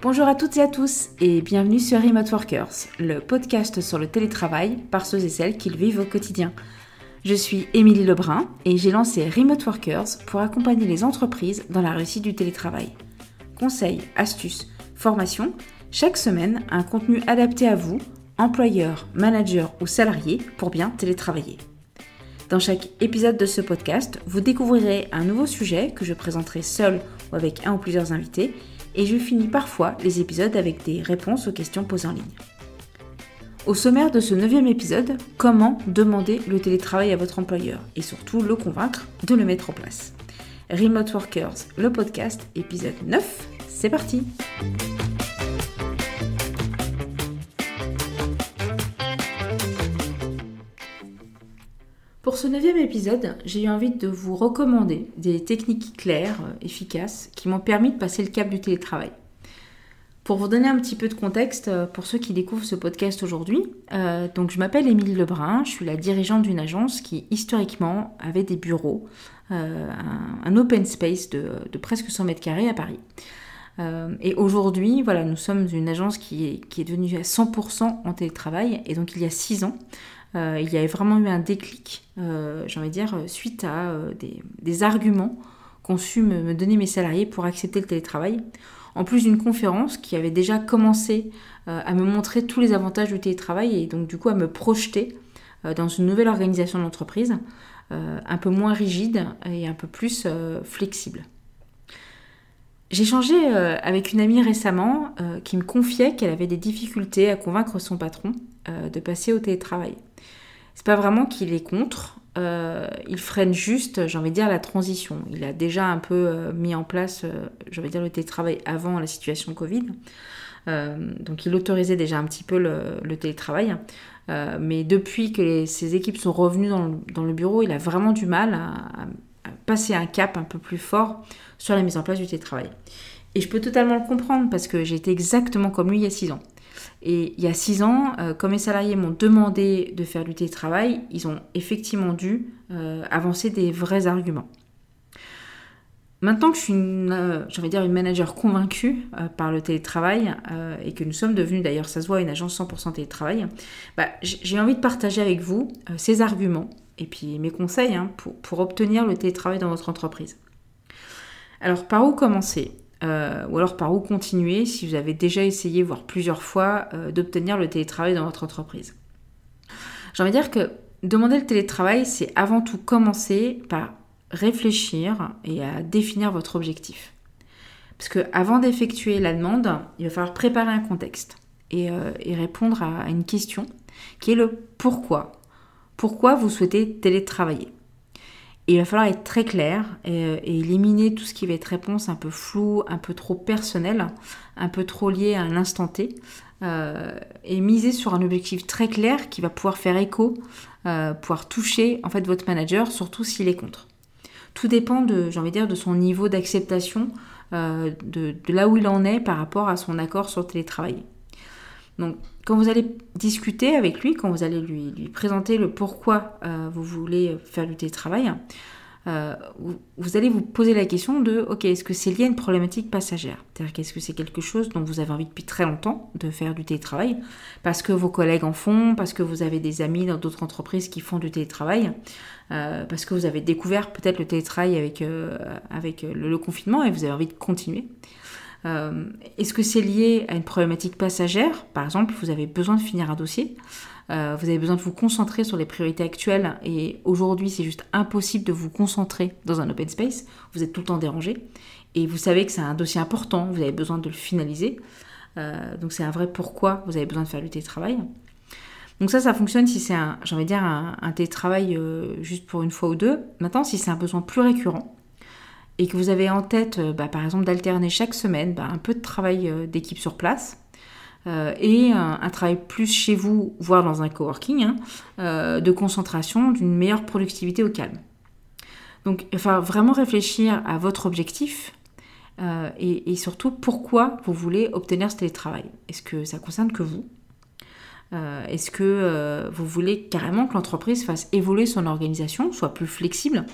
Bonjour à toutes et à tous et bienvenue sur Remote Workers, le podcast sur le télétravail par ceux et celles qui le vivent au quotidien. Je suis Émilie Lebrun et j'ai lancé Remote Workers pour accompagner les entreprises dans la réussite du télétravail. Conseils, astuces, formations, chaque semaine un contenu adapté à vous, employeur, manager ou salarié pour bien télétravailler. Dans chaque épisode de ce podcast, vous découvrirez un nouveau sujet que je présenterai seul ou avec un ou plusieurs invités et je finis parfois les épisodes avec des réponses aux questions posées en ligne. Au sommaire de ce neuvième épisode, comment demander le télétravail à votre employeur et surtout le convaincre de le mettre en place? Remote Workers, le podcast, épisode 9, c'est parti ce neuvième épisode, j'ai eu envie de vous recommander des techniques claires, euh, efficaces, qui m'ont permis de passer le cap du télétravail. Pour vous donner un petit peu de contexte, euh, pour ceux qui découvrent ce podcast aujourd'hui, euh, donc je m'appelle Émilie Lebrun, je suis la dirigeante d'une agence qui historiquement avait des bureaux, un, open space de, presque 100 mètres carrés à Paris. et aujourd'hui, voilà, nous sommes une agence qui est, qui est devenue à 100% en télétravail. Et donc il y a 6 ans, euh, il y avait vraiment eu un déclic, euh, j'ai envie de dire, suite à euh, des, arguments qu'ont su me, donner mes salariés pour accepter le télétravail. En plus d'une conférence qui avait déjà commencé à me montrer tous les avantages du télétravail et donc du coup à me projeter dans une nouvelle organisation d'entreprise, un peu moins rigide et un peu plus flexible. J'ai changé avec une amie récemment qui me confiait qu'elle avait des difficultés à convaincre son patron de passer au télétravail. C'est pas vraiment qu'il est contre, euh, il freine juste, j'ai envie de dire, la transition. Il a déjà un peu euh, mis en place, euh, j'ai envie de dire, le télétravail avant la situation Covid. donc il autorisait déjà un petit peu le, télétravail. mais depuis que ses équipes sont revenues dans le, bureau, il a vraiment du mal à, passer un cap un peu plus fort sur la mise en place du télétravail. Et je peux totalement le comprendre parce que été exactement comme lui il y a six ans. Et il y a six ans, euh, comme mes salariés m'ont demandé de faire du télétravail, ils ont effectivement dû euh, avancer des vrais arguments. Maintenant que je suis une, euh, dire une manager convaincue par le télétravail et que nous sommes devenus d'ailleurs, ça se voit, une agence 100% télétravail, bah, j'ai envie de partager avec vous ces arguments et puis mes conseils hein, pour, pour obtenir le télétravail dans votre entreprise. Alors par où commencer? Euh, ou alors par où continuer si vous avez déjà essayé, voire plusieurs fois, euh, d'obtenir le télétravail dans votre entreprise. J'ai envie de dire que demander le télétravail, c'est avant tout commencer par réfléchir et à définir votre objectif. Parce que avant d'effectuer la demande, il va falloir préparer un contexte et, euh, et répondre à une question qui est le pourquoi. Pourquoi vous souhaitez télétravailler? Il va falloir être très clair et, éliminer tout ce qui va être réponse un peu floue, un peu trop personnelle, un peu trop liée à un instant T. Euh, et miser sur un objectif très clair qui va pouvoir faire écho, euh, pouvoir toucher en fait votre manager, surtout s'il est contre. Tout dépend de, j'ai envie de dire, de son niveau d'acceptation, euh, de, de, là où il en est par rapport à son accord sur le télétravail. Donc, quand vous allez discuter avec lui, quand vous allez lui, présenter le pourquoi euh, vous voulez faire du télétravail, euh, vous, allez vous poser la question de, ok, est-ce que c'est lié à une problématique passagère? C'est-à-dire qu'est-ce que c'est quelque chose dont vous avez envie depuis très longtemps de faire du télétravail, parce que vos collègues en font, parce que vous avez des amis dans d'autres entreprises qui font du télétravail, euh, parce que vous avez découvert peut-être le télétravail avec, avec le, confinement et vous avez envie de continuer. Euh, est-ce que c'est lié à une problématique passagère? Par exemple, vous avez besoin de finir un dossier, euh, vous avez besoin de vous concentrer sur les priorités actuelles et aujourd'hui c'est juste impossible de vous concentrer dans un open space, vous êtes tout le temps dérangé et vous savez que c'est un dossier important, vous avez besoin de le finaliser. Euh, donc c'est un vrai pourquoi vous avez besoin de faire du télétravail. Donc ça, ça fonctionne si c'est un, j'ai envie de dire, un, un télétravail juste pour une fois ou deux. Maintenant, si c'est un besoin plus récurrent, et que vous avez en tête, euh, bah, par exemple, d'alterner chaque semaine bah, un peu de travail euh, d'équipe sur place euh, et un, travail plus chez vous, voire dans un coworking, hein, de concentration, d'une meilleure productivité au calme. Donc, va vraiment réfléchir à votre objectif et, surtout pourquoi vous voulez obtenir ce télétravail? Est-ce que ça concerne que vous? Est-ce que vous voulez carrément que l'entreprise fasse évoluer son organisation, soit plus flexible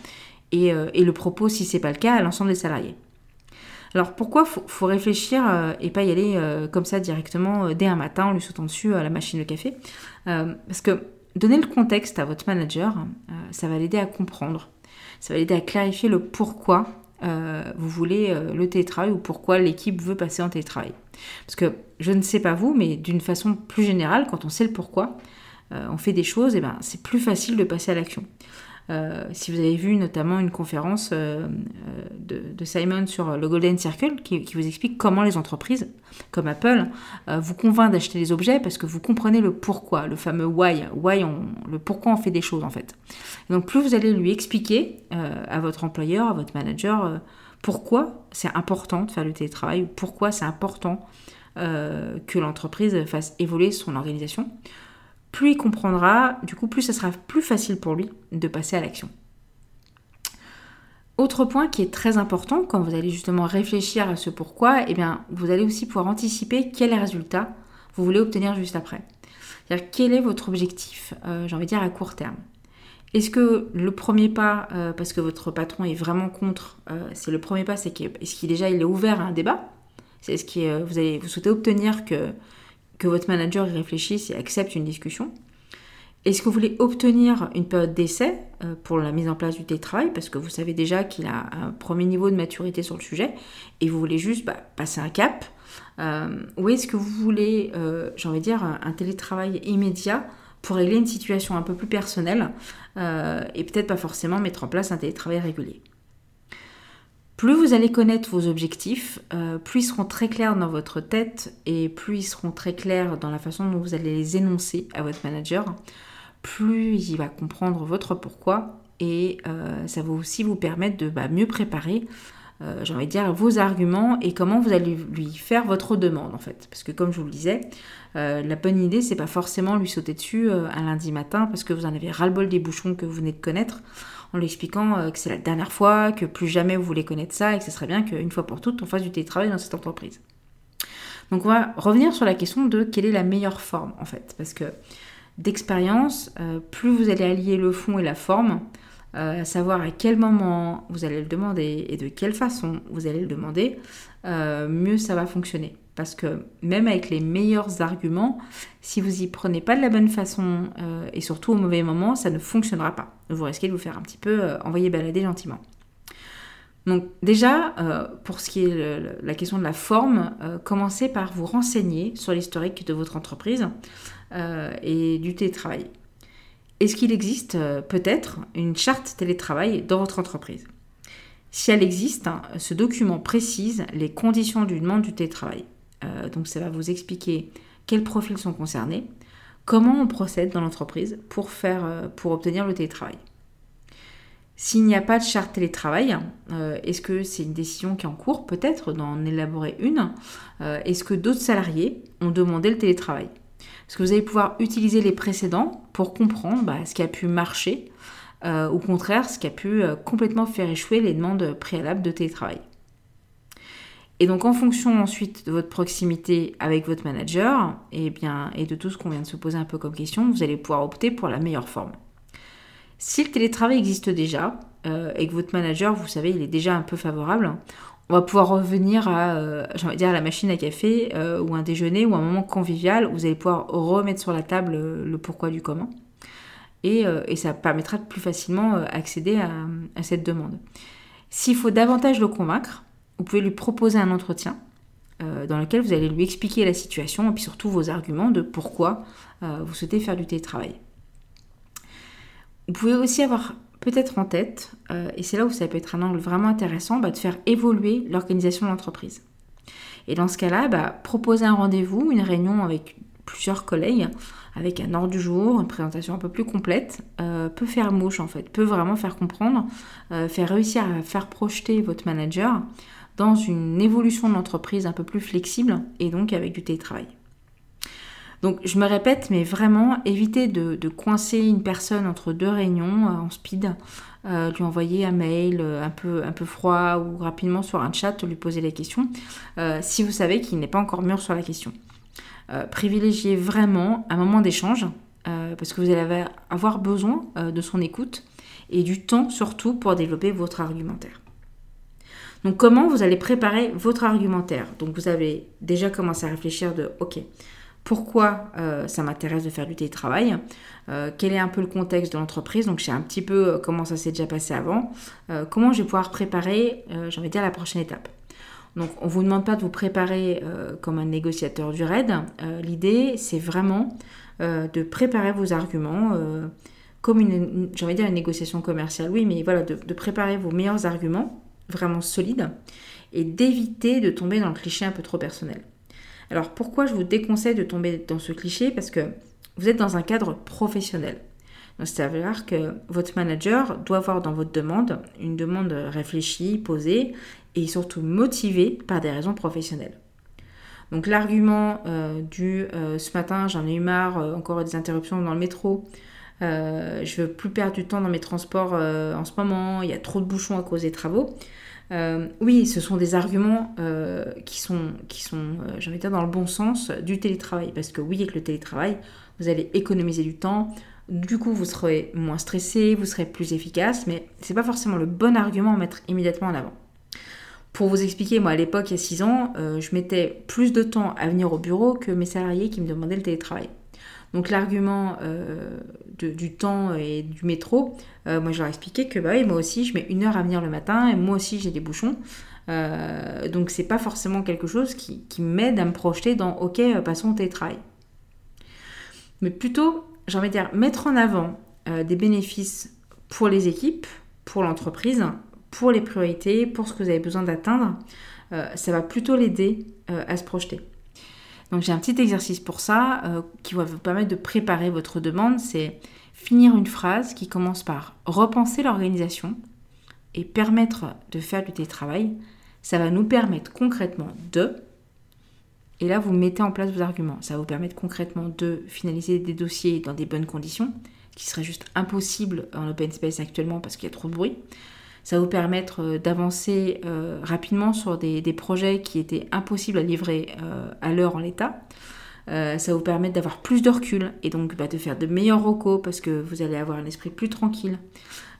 et, euh, et le propos, si c'est pas le cas, à l'ensemble des salariés. Alors pourquoi faut, faut réfléchir et pas y aller comme ça directement dès un matin en lui sautant dessus à la machine de café? Parce que donner le contexte à votre manager, ça va l'aider à comprendre, ça va l'aider à clarifier le pourquoi vous voulez le télétravail ou pourquoi l'équipe veut passer en télétravail. Parce que je ne sais pas vous, mais d'une façon plus générale, quand on sait le pourquoi, euh, on fait des choses, et ben c'est plus facile de passer à l'action. Euh, si vous avez vu notamment une conférence euh, de, Simon sur le Golden Circle qui, vous explique comment les entreprises, comme Apple, vous convainquent d'acheter des objets parce que vous comprenez le pourquoi, le fameux why, why le pourquoi on fait des choses en fait. donc plus vous allez lui expliquer à votre employeur, à votre manager, pourquoi c'est important de faire le télétravail, ou pourquoi c'est important que l'entreprise fasse évoluer son organisation, plus il comprendra, du coup, plus ça sera plus facile pour lui de passer à l'action. Autre point qui est très important quand vous allez justement réfléchir à ce pourquoi, eh bien, vous allez aussi pouvoir anticiper quel résultat vous voulez obtenir juste après. C'est-à-dire quel est votre objectif, euh, j'ai envie de dire à court terme? Est-ce que le premier pas, euh, parce que votre patron est vraiment contre, euh, c'est le premier pas, c'est qu'est-ce qu'il déjà est ouvert à un débat? C'est ce qui vous allez vous souhaitez obtenir que que votre manager y réfléchisse et accepte une discussion. Est-ce que vous voulez obtenir une période d'essai euh, pour la mise en place du télétravail? Parce que vous savez déjà qu'il a un premier niveau de maturité sur le sujet et vous voulez juste bah, passer un cap. Euh, Ou est-ce que vous voulez, euh, j'ai envie de dire, un télétravail immédiat pour régler une situation un peu plus personnelle et peut-être pas forcément mettre en place un télétravail régulier? Plus vous allez connaître vos objectifs, euh, plus ils seront très clairs dans votre tête et plus ils seront très clairs dans la façon dont vous allez les énoncer à votre manager, plus il va comprendre votre pourquoi et euh, ça va aussi vous permettre de bah, mieux préparer, euh, j'ai envie de dire, vos arguments et comment vous allez lui faire votre demande en fait. Parce que comme je vous le disais, la bonne idée c'est pas forcément lui sauter dessus un lundi matin parce que vous en avez ras-le-bol des bouchons que vous venez de connaître en lui expliquant euh, que c'est la dernière fois, que plus jamais vous voulez connaître ça et que ce serait bien qu'une fois pour toutes on fasse du télétravail dans cette entreprise. Donc on va revenir sur la question de quelle est la meilleure forme en fait, parce que d'expérience, euh, plus vous allez allier le fond et la forme, euh, savoir à quel moment vous allez le demander et de quelle façon vous allez le demander, mieux ça va fonctionner. Parce que même avec les meilleurs arguments, si vous y prenez pas de la bonne façon euh, et surtout au mauvais moment, ça ne fonctionnera pas. Vous risquez de vous faire un petit peu euh, envoyer balader gentiment. Donc déjà, euh, pour ce qui est la question de la forme, commencez par vous renseigner sur l'historique de votre entreprise et du télétravail. Est-ce qu'il existe peut-être une charte télétravail dans votre entreprise? Si elle existe, hein, ce document précise les conditions du demande du télétravail. Euh, donc ça va vous expliquer quels profils sont concernés, comment on procède dans l'entreprise pour, faire, euh, pour obtenir le télétravail. S'il n'y a pas de charte télétravail, euh, est-ce que c'est une décision qui est en cours Peut-être d'en élaborer une. est-ce que d'autres salariés ont demandé le télétravail? Est-ce que vous allez pouvoir utiliser les précédents pour comprendre bah, ce qui a pu marcher, au contraire ce qui a pu complètement faire échouer les demandes préalables de télétravail? Et donc en fonction ensuite de votre proximité avec votre manager et, eh bien, et de tout ce qu'on vient de se poser un peu comme question, vous allez pouvoir opter pour la meilleure forme. Si le télétravail existe déjà euh, et que votre manager, vous savez, il est déjà un peu favorable, on va pouvoir revenir à, euh, dire, à la machine à café euh, ou un déjeuner ou un moment convivial où vous allez pouvoir remettre sur la table le pourquoi du comment. Et, ça permettra de plus facilement accéder à cette demande. S'il faut davantage le convaincre, vous pouvez lui proposer un entretien euh, dans lequel vous allez lui expliquer la situation et puis surtout vos arguments de pourquoi euh, vous souhaitez faire du télétravail. Vous pouvez aussi avoir peut-être en tête, euh, et c'est là où ça peut être un angle vraiment intéressant, bah, de faire évoluer l'organisation de l'entreprise. Et dans ce cas-là, bah, proposer un rendez-vous, une réunion avec plusieurs collègues, avec un ordre du jour, une présentation un peu plus complète, peut faire mouche en fait, peut vraiment faire comprendre, faire réussir à faire projeter votre manager dans une évolution de l'entreprise un peu plus flexible et donc avec du télétravail. Donc je me répète, mais vraiment évitez de, coincer une personne entre deux réunions euh, en speed, euh, lui envoyer un mail euh, un, peu, un peu froid ou rapidement sur un chat, lui poser la question, si vous savez qu'il n'est pas encore mûr sur la question. Privilégiez vraiment un moment d'échange, parce que vous allez avoir besoin de son écoute et du temps surtout pour développer votre argumentaire. Donc comment vous allez préparer votre argumentaire? Donc vous avez déjà commencé à réfléchir de OK, pourquoi euh, ça m'intéresse de faire du télétravail, euh, quel est un peu le contexte de l'entreprise, donc je sais un petit peu euh, comment ça s'est déjà passé avant, comment je vais pouvoir préparer, j'ai envie de dire, la prochaine étape? Donc on ne vous demande pas de vous préparer comme un négociateur du RAID, l'idée c'est vraiment de préparer vos arguments comme une, j'ai envie de dire une négociation commerciale, oui, mais voilà, de préparer vos meilleurs arguments, vraiment solides, et d'éviter de tomber dans le cliché un peu trop personnel. Alors pourquoi je vous déconseille de tomber dans ce cliché? Parce que vous êtes dans un cadre professionnel. C'est-à-dire que votre manager doit avoir dans votre demande une demande réfléchie, posée et surtout motivée par des raisons professionnelles. Donc l'argument euh, du euh, ce matin j'en ai eu marre, euh, encore des interruptions dans le métro, je veux plus perdre du temps dans mes transports en ce moment, il y a trop de bouchons à cause des travaux. Oui, ce sont des arguments qui sont, qui sont j'ai envie de dire, dans le bon sens du télétravail. Parce que oui, avec le télétravail, vous allez économiser du temps. Du coup, vous serez moins stressé, vous serez plus efficace, mais ce n'est pas forcément le bon argument à mettre immédiatement en avant. Pour vous expliquer, moi à l'époque, il y a 6 ans, je mettais plus de temps à venir au bureau que mes salariés qui me demandaient le télétravail. Donc l'argument euh, du temps et du métro, euh, moi je leur ai expliqué que bah oui, moi aussi je mets une heure à venir le matin et moi aussi j'ai des bouchons. Euh, donc c'est pas forcément quelque chose qui, m'aide à me projeter dans ok passons au télétravail. Mais plutôt, j'ai envie de dire, mettre en avant des bénéfices pour les équipes, pour l'entreprise, pour les priorités, pour ce que vous avez besoin d'atteindre, ça va plutôt l'aider à se projeter. Donc j'ai un petit exercice pour ça euh, qui va vous permettre de préparer votre demande. C'est finir une phrase qui commence par repenser l'organisation et permettre de faire du télétravail. Ça va nous permettre concrètement de... Et là, vous mettez en place vos arguments. Ça va vous permettre concrètement de finaliser des dossiers dans des bonnes conditions, qui seraient juste impossibles en open space actuellement parce qu'il y a trop de bruit. Ça va vous permettre euh, d'avancer euh, rapidement sur des, projets qui étaient impossibles à livrer euh, à l'heure en l'état. Ça va vous permettre d'avoir plus de recul et donc bah, de faire de meilleurs recos parce que vous allez avoir un esprit plus tranquille.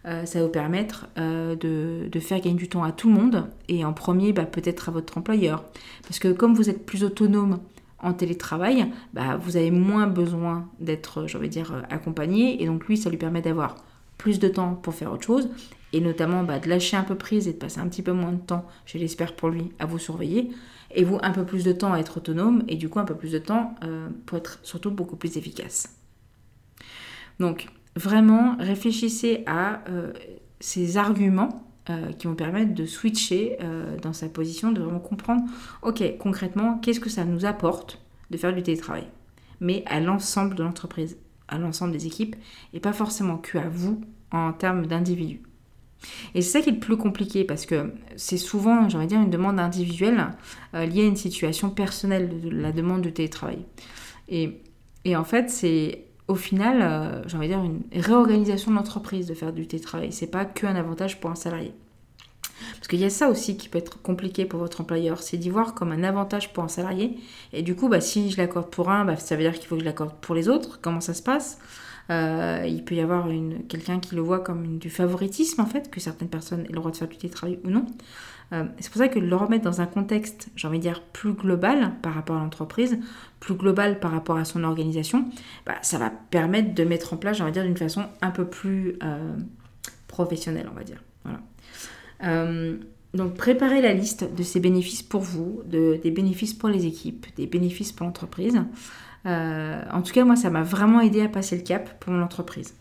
ça va vous permettre de, faire gagner du temps à tout le monde et en premier bah, peut-être à votre employeur. Parce que comme vous êtes plus autonome en télétravail, bah, vous avez moins besoin d'être, je dire, accompagné et donc lui, ça lui permet d'avoir plus de temps pour faire autre chose et notamment bah, de lâcher un peu prise et de passer un petit peu moins de temps, je l'espère pour lui, à vous surveiller, et vous un peu plus de temps à être autonome, et du coup un peu plus de temps euh, pour être surtout beaucoup plus efficace. Donc vraiment réfléchissez à euh, ces arguments euh, qui vont permettre de switcher dans sa position, de vraiment comprendre, ok, concrètement, qu'est-ce que ça nous apporte de faire du télétravail, mais à l'ensemble de l'entreprise, à l'ensemble des équipes, et pas forcément que vous en termes d'individus. Et c'est ça qui est le plus compliqué parce que c'est souvent, j'aimerais dire, une demande individuelle euh, liée à une situation personnelle de la demande de télétravail. Et, et en fait, c'est au final, euh, dire, une réorganisation de l'entreprise de faire du télétravail. C'est pas qu'un avantage pour un salarié. Parce qu'il y a ça aussi qui peut être compliqué pour votre employeur, c'est d'y voir comme un avantage pour un salarié. Et du coup, bah, si je l'accorde pour un, bah, ça veut dire qu'il faut que je l'accorde pour les autres. Comment ça se passe? Euh, il peut y avoir quelqu'un qui le voit comme du favoritisme, en fait, que certaines personnes aient le droit de faire du télétravail ou non. Euh, c'est pour ça que le remettre dans un contexte, j'ai envie de dire, plus global par rapport à l'entreprise, plus global par rapport à son organisation, bah, ça va permettre de mettre en place, j'ai envie de dire, d'une façon un peu plus euh, professionnelle, on va dire. Voilà. donc préparez la liste de ces bénéfices pour vous, de, des bénéfices pour les équipes, des bénéfices pour l'entreprise. Euh, en tout cas, moi, ça m'a vraiment aidé à passer le cap pour mon entreprise.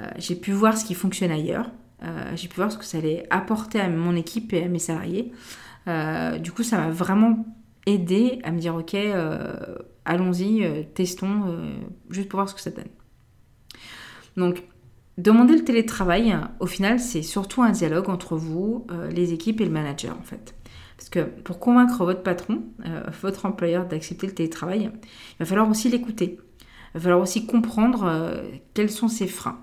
Euh, j'ai pu voir ce qui fonctionne ailleurs. Euh, j'ai pu voir ce que ça allait apporter à mon équipe et à mes salariés. du coup, ça m'a vraiment aidé à me dire, ok, allons-y, testons, juste pour voir ce que ça donne. Donc, demander le télétravail, au final, c'est surtout un dialogue entre vous, les équipes et le manager, en fait. Parce que pour convaincre votre patron, euh, votre employeur d'accepter le télétravail, il va falloir aussi l'écouter. Il va falloir aussi comprendre euh, quels sont ses freins.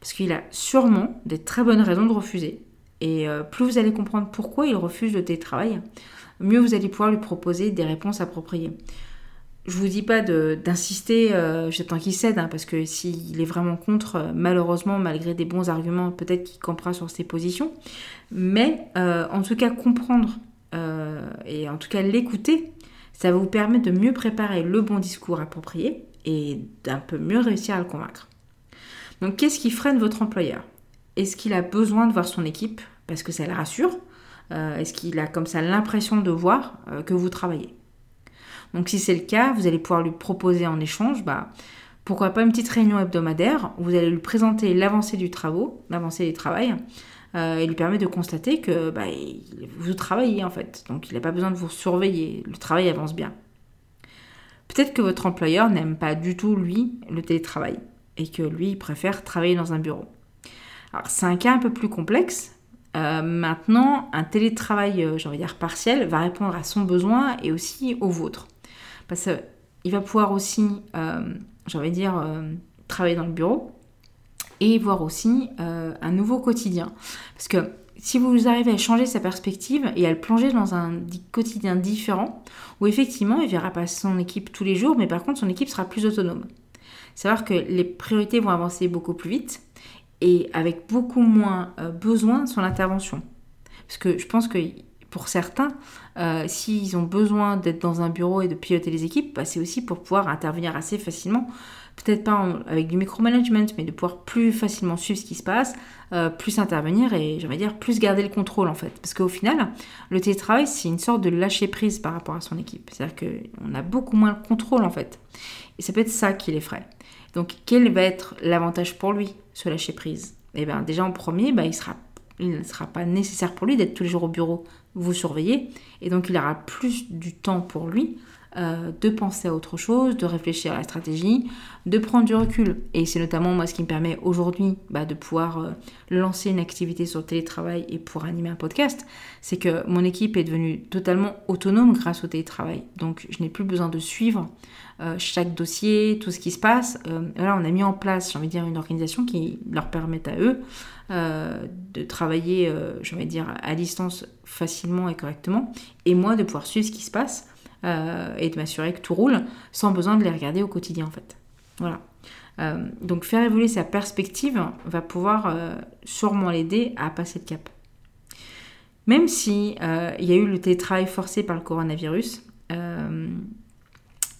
Parce qu'il a sûrement des très bonnes raisons de refuser. Et euh, plus vous allez comprendre pourquoi il refuse le télétravail, mieux vous allez pouvoir lui proposer des réponses appropriées. je vous dis pas d'insister, j'attends qu'il cède, hein, parce que s'il est vraiment contre, malheureusement, malgré des bons arguments, peut-être qu'il campera sur ses positions. Mais en tout cas, comprendre et en tout cas l'écouter, ça va vous permettre de mieux préparer le bon discours approprié et d'un peu mieux réussir à le convaincre. Donc, qu'est-ce qui freine votre employeur? Est-ce qu'il a besoin de voir son équipe parce que ça le rassure? Est-ce qu'il a comme ça l'impression de voir que vous travaillez? Donc si c'est le cas, vous allez pouvoir lui proposer en échange, bah, pourquoi pas une petite réunion hebdomadaire où vous allez lui présenter l'avancée du travail, euh, et lui permettre de constater que bah, vous travaillez en fait. Donc il n'a pas besoin de vous surveiller, le travail avance bien. Peut-être que votre employeur n'aime pas du tout, lui, le télétravail, et que lui, il préfère travailler dans un bureau. Alors c'est un cas un peu plus complexe. Euh, maintenant, un télétravail, euh, j'ai envie de dire partiel, va répondre à son besoin et aussi au vôtre. Parce qu'il va pouvoir aussi, euh, j'ai envie de dire, travailler dans le bureau et voir aussi euh, un nouveau quotidien. Parce que si vous arrivez à changer sa perspective et à le plonger dans un quotidien différent, où effectivement il verra pas son équipe tous les jours, mais par contre son équipe sera plus autonome. Savoir que les priorités vont avancer beaucoup plus vite et avec beaucoup moins besoin de son intervention. Parce que je pense que pour certains, euh, s'ils ont besoin d'être dans un bureau et de piloter les équipes, bah, c'est aussi pour pouvoir intervenir assez facilement. Peut-être pas avec du micromanagement, mais de pouvoir plus facilement suivre ce qui se passe, euh, plus intervenir et, j'aimerais dire, plus garder le contrôle en fait. Parce qu'au final, le télétravail, c'est une sorte de lâcher prise par rapport à son équipe. C'est-à-dire qu'on a beaucoup moins le contrôle en fait. Et ça peut être ça qui l'effraie. Donc, quel va être l'avantage pour lui, ce lâcher prise? Eh bien, déjà en premier, bah, il sera il ne sera pas nécessaire pour lui d'être tous les jours au bureau, vous surveiller, et donc il aura plus du temps pour lui euh, de penser à autre chose, de réfléchir à la stratégie, de prendre du recul. Et c'est notamment moi ce qui me permet aujourd'hui bah, de pouvoir euh, lancer une activité sur télétravail et pour animer un podcast, c'est que mon équipe est devenue totalement autonome grâce au télétravail. Donc je n'ai plus besoin de suivre euh, chaque dossier, tout ce qui se passe. là, on a mis en place, j'ai envie de dire, une organisation qui leur permet à eux de travailler, j'ai envie de dire, à distance facilement et correctement, et moi de pouvoir suivre ce qui se passe euh, et de m'assurer que tout roule sans besoin de les regarder au quotidien en fait. Voilà. Euh, donc faire évoluer sa perspective va pouvoir euh, sûrement l'aider à passer le cap. Même si il y a eu le télétravail forcé par le coronavirus,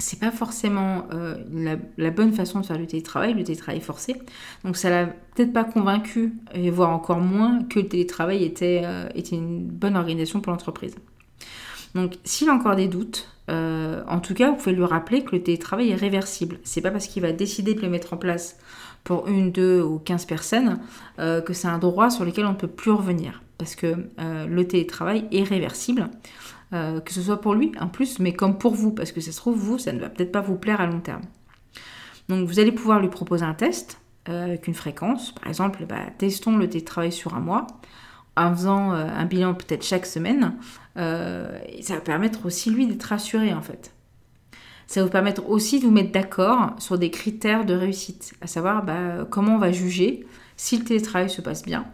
c'est pas forcément la, bonne façon de faire le télétravail, le télétravail forcé. Donc ça l'a peut-être pas convaincu, et voire encore moins, que le télétravail était, était une bonne organisation pour l'entreprise. Donc s'il a encore des doutes, euh, en tout cas, vous pouvez lui rappeler que le télétravail est réversible. C'est pas parce qu'il va décider de le mettre en place pour une, deux ou quinze personnes euh, que c'est un droit sur lequel on ne peut plus revenir. Parce que euh, le télétravail est réversible, que ce soit pour lui en plus, mais comme pour vous, parce que ça se trouve, vous, ça ne va peut-être pas vous plaire à long terme. Donc vous allez pouvoir lui proposer un test avec une fréquence. Par exemple, bah, testons le télétravail sur un mois en faisant euh, un bilan peut-être chaque semaine, euh, ça va permettre aussi lui d'être rassuré en fait. Ça va vous permettre aussi de vous mettre d'accord sur des critères de réussite, à savoir bah, comment on va juger si le télétravail se passe bien.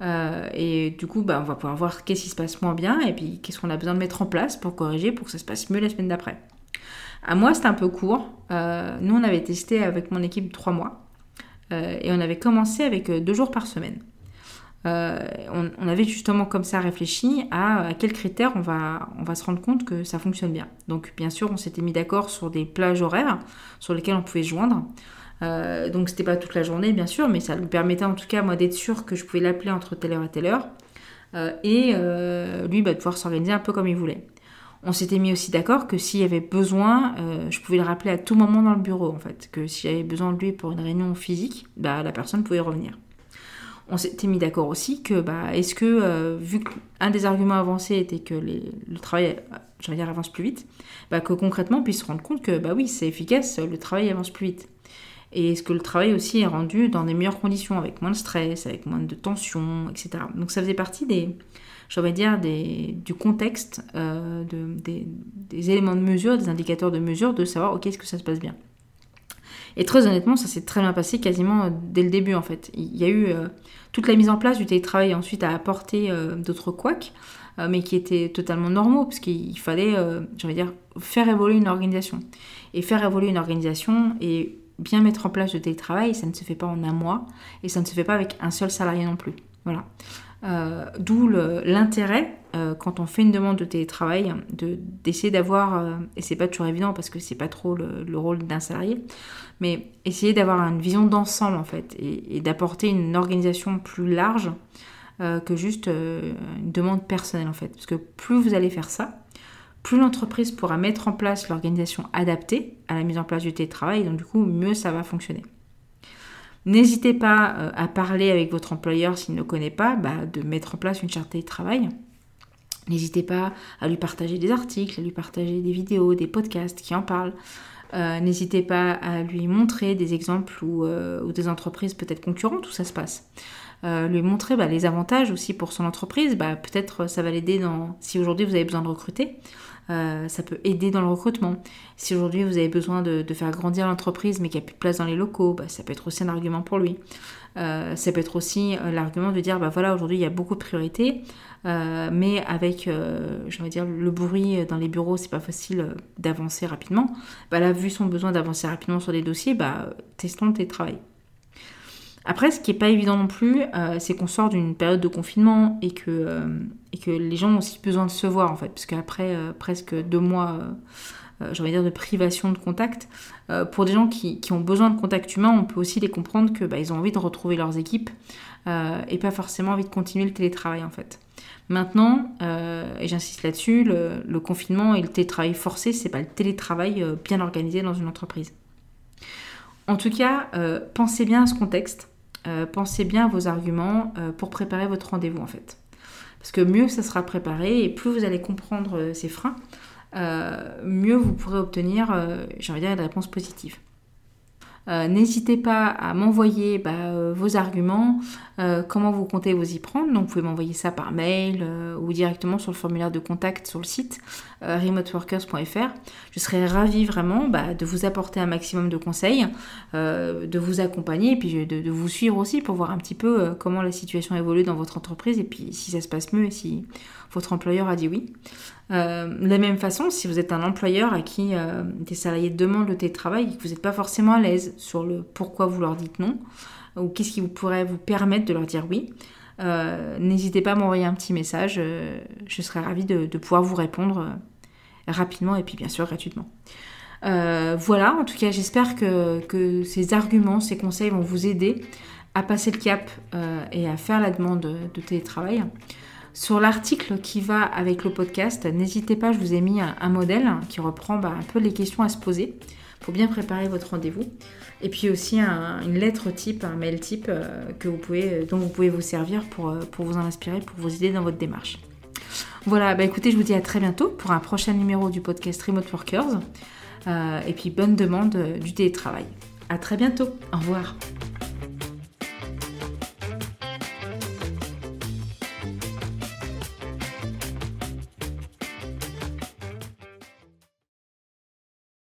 Euh, et du coup, bah, on va pouvoir voir qu'est-ce qui se passe moins bien et puis qu'est-ce qu'on a besoin de mettre en place pour corriger pour que ça se passe mieux la semaine d'après. À moi, c'était un peu court. nous, on avait testé avec mon équipe trois mois et on avait commencé avec deux jours par semaine. Euh, on, avait justement comme ça réfléchi à, à quels critères on va, on va se rendre compte que ça fonctionne bien. Donc bien sûr, on s'était mis d'accord sur des plages horaires sur lesquelles on pouvait joindre. Euh, donc c'était pas toute la journée bien sûr, mais ça nous permettait en tout cas moi d'être sûr que je pouvais l'appeler entre telle heure et telle heure. Euh, et lui bah, de pouvoir s'organiser un peu comme il voulait. On s'était mis aussi d'accord que s'il y avait besoin, je pouvais le rappeler à tout moment dans le bureau en fait, que s'il y avait besoin de lui pour une réunion physique, bah, la personne pouvait revenir on s'était mis d'accord aussi que, bah, est-ce que, euh, vu qu'un des arguments avancés était que le travail, j'allais dire, avance plus vite, bah, que concrètement on puisse se rendre compte que, bah oui, c'est efficace, le travail avance plus vite. Et est-ce que le travail aussi est rendu dans des meilleures conditions, avec moins de stress, avec moins de tension, etc. Donc ça faisait partie des, j'allais dire, des, du contexte, euh, de, des, éléments de mesure, des indicateurs de mesure, de savoir, ok, est-ce que ça se passe bien Et très honnêtement, ça s'est très bien passé quasiment dès le début en fait. Il y a eu toute la mise en place du télétravail ensuite à apporter d'autres couacs, mais qui étaient totalement normaux, parce qu'il fallait, je dire, faire évoluer une organisation. Et faire évoluer une organisation et bien mettre en place le télétravail, ça ne se fait pas en un mois, et ça ne se fait pas avec un seul salarié non plus. Voilà. Euh, d'où l'intérêt, euh, quand on fait une demande de télétravail, d'essayer d'avoir, euh, et c'est pas toujours évident parce que c'est pas trop le, rôle d'un salarié, mais essayer d'avoir une vision d'ensemble en fait, et, d'apporter une organisation plus large que juste une demande personnelle en fait. Parce que plus vous allez faire ça, plus l'entreprise pourra mettre en place l'organisation adaptée à la mise en place du télétravail, et donc du coup, mieux ça va fonctionner. N'hésitez pas euh, à parler avec votre employeur s'il ne connaît pas, bah, de mettre en place une charte de travail. N'hésitez pas à lui partager des articles, à lui partager des vidéos, des podcasts qui en parlent. Euh, n'hésitez pas à lui montrer des exemples euh, ou, des entreprises peut-être concurrentes où ça se passe. lui montrer bah, les avantages aussi pour son entreprise. Bah, peut-être ça va l'aider dans si aujourd'hui vous avez besoin de recruter. Euh, ça peut aider dans le recrutement. Si aujourd'hui vous avez besoin de, faire grandir l'entreprise mais qu'il n'y a plus de place dans les locaux, bah, ça peut être aussi un argument pour lui. Euh, ça peut être aussi euh, l'argument de dire bah voilà aujourd'hui il y a beaucoup de priorités mais avec je dire le bruit dans les bureaux c'est pas facile d'avancer rapidement bah là vu son besoin d'avancer rapidement sur des dossiers bah testons le télétravail après, ce qui n'est pas évident non plus, c'est qu'on sort d'une période de confinement et que, que les gens ont aussi besoin de se voir en fait, parce qu'après euh, presque deux mois, j'ai envie dire, de privation de contact, pour des gens qui, ont besoin de contact humain, on peut aussi les comprendre que bah, ils ont envie de retrouver leurs équipes et pas forcément envie de continuer le télétravail en fait. Maintenant, et j'insiste là-dessus, le, confinement et le télétravail forcé, c'est pas le télétravail bien organisé dans une entreprise. En tout cas, pensez bien à ce contexte. Euh, pensez bien à vos arguments euh, pour préparer votre rendez-vous en fait. Parce que mieux ça sera préparé et plus vous allez comprendre euh, ces freins, mieux vous pourrez obtenir, j'ai envie de dire, une réponse positive. Euh, n'hésitez pas à m'envoyer bah, euh, vos arguments, euh, comment vous comptez vous y prendre. Donc vous pouvez m'envoyer ça par mail ou directement sur le formulaire de contact sur le site remoteworkers.fr. Je serais ravie vraiment bah, de vous apporter un maximum de conseils, de vous accompagner et puis de, de, vous suivre aussi pour voir un petit peu comment la situation évolue dans votre entreprise et puis si ça se passe mieux et si votre employeur a dit oui. Euh, de la même façon, si vous êtes un employeur à qui euh, des salariés demandent le télétravail et que vous n'êtes pas forcément à l'aise sur le pourquoi vous leur dites non, ou qu'est-ce qui vous pourrait vous permettre de leur dire oui, euh, n'hésitez pas à m'envoyer un petit message. je serai ravie de, pouvoir vous répondre rapidement et puis bien sûr gratuitement. voilà, en tout cas, j'espère que, ces arguments, ces conseils vont vous aider à passer le cap et à faire la demande de télétravail. Sur l'article qui va avec le podcast, n'hésitez pas, je vous ai mis un, modèle qui reprend bah, un peu les questions à se poser pour bien préparer votre rendez-vous. Et puis aussi une lettre type, un mail type euh, que vous pouvez, euh, dont vous pouvez vous servir pour, euh, pour vous en inspirer, pour vous aider dans votre démarche. Voilà, bah écoutez, je vous dis à très bientôt pour un prochain numéro du podcast Remote Workers. et puis bonne demande du télétravail. À très bientôt. Au revoir.